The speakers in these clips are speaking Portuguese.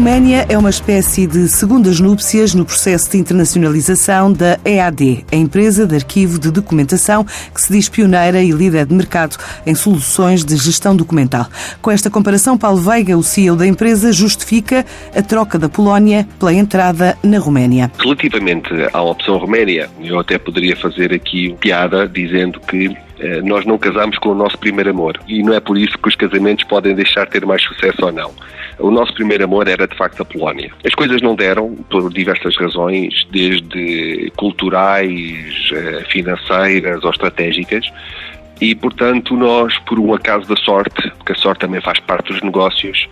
Roménia é uma espécie de segundas núpcias no processo de internacionalização da EAD, a empresa de arquivo de documentação que se diz pioneira e líder de mercado em soluções de gestão documental. Com esta comparação, Paulo Veiga, o CEO da empresa, justifica a troca da Polónia pela entrada na Roménia. Relativamente à opção Roménia, eu até poderia fazer aqui piada dizendo que nós não casamos com o nosso primeiro amor e não é por isso que os casamentos podem deixar de ter mais sucesso ou não. O nosso primeiro amor era de facto a Polónia. As coisas não deram por diversas razões, desde culturais, eh, financeiras ou estratégicas. E, portanto, nós, por um acaso da sorte, porque a sorte também faz parte dos negócios,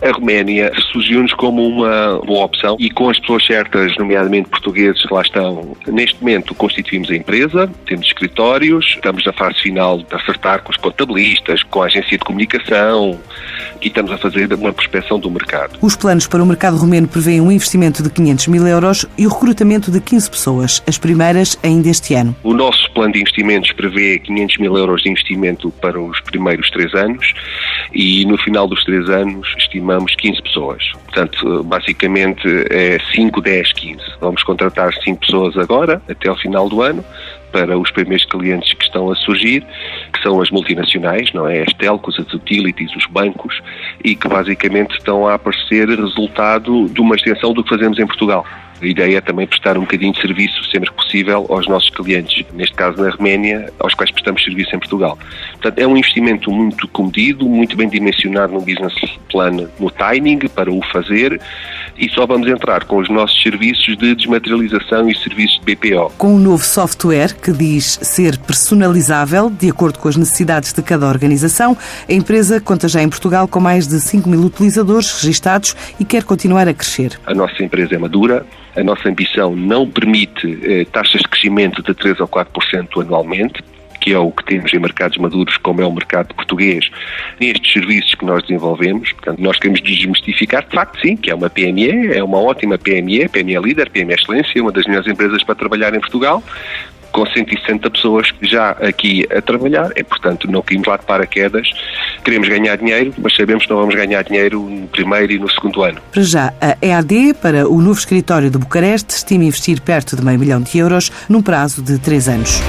a Roménia surgiu-nos como uma boa opção e com as pessoas certas, nomeadamente portugueses que lá estão, neste momento constituímos a empresa, temos escritórios, estamos na fase final de acertar com os contabilistas, com a agência de comunicação e estamos a fazer uma prospecção do mercado. Os planos para o mercado romeno prevêem um investimento de 500 mil euros e o recrutamento de 15 pessoas, as primeiras ainda este ano. O nosso plano de investimentos prevê 500 mil euros de investimento para os primeiros três anos e no final dos três anos estimamos 15 pessoas. Portanto, basicamente é 5, 10, 15. Vamos contratar 5 pessoas agora, até ao final do ano, para os primeiros clientes que estão a surgir, são as multinacionais, não é? As telcos, as utilities, os bancos, e que basicamente estão a aparecer resultado de uma extensão do que fazemos em Portugal. A ideia é também prestar um bocadinho de serviço, sempre que possível, aos nossos clientes, neste caso na Roménia, aos quais prestamos serviço em Portugal. Portanto, é um investimento muito comedido, muito bem dimensionado no business plan, no timing para o fazer, e só vamos entrar com os nossos serviços de desmaterialização e serviços de BPO. Com um novo software que diz ser personalizável, de acordo com as necessidades de cada organização, a empresa conta já em Portugal com mais de 5 mil utilizadores registados e quer continuar a crescer. A nossa empresa é madura, a nossa ambição não permite eh, taxas de crescimento de 3 ou 4% anualmente, que é o que temos em mercados maduros, como é o mercado português, nestes serviços que nós desenvolvemos. Portanto, nós queremos desmistificar, de facto, sim, que é uma PME, é uma ótima PME, PME líder, PME excelência, uma das melhores empresas para trabalhar em Portugal, com 160 pessoas já aqui a trabalhar, é portanto não caímos lá de paraquedas, queremos ganhar dinheiro, mas sabemos que não vamos ganhar dinheiro no primeiro e no segundo ano. Para já, a EAD, para o novo escritório de Bucareste, estima investir perto de meio milhão de euros num prazo de três anos.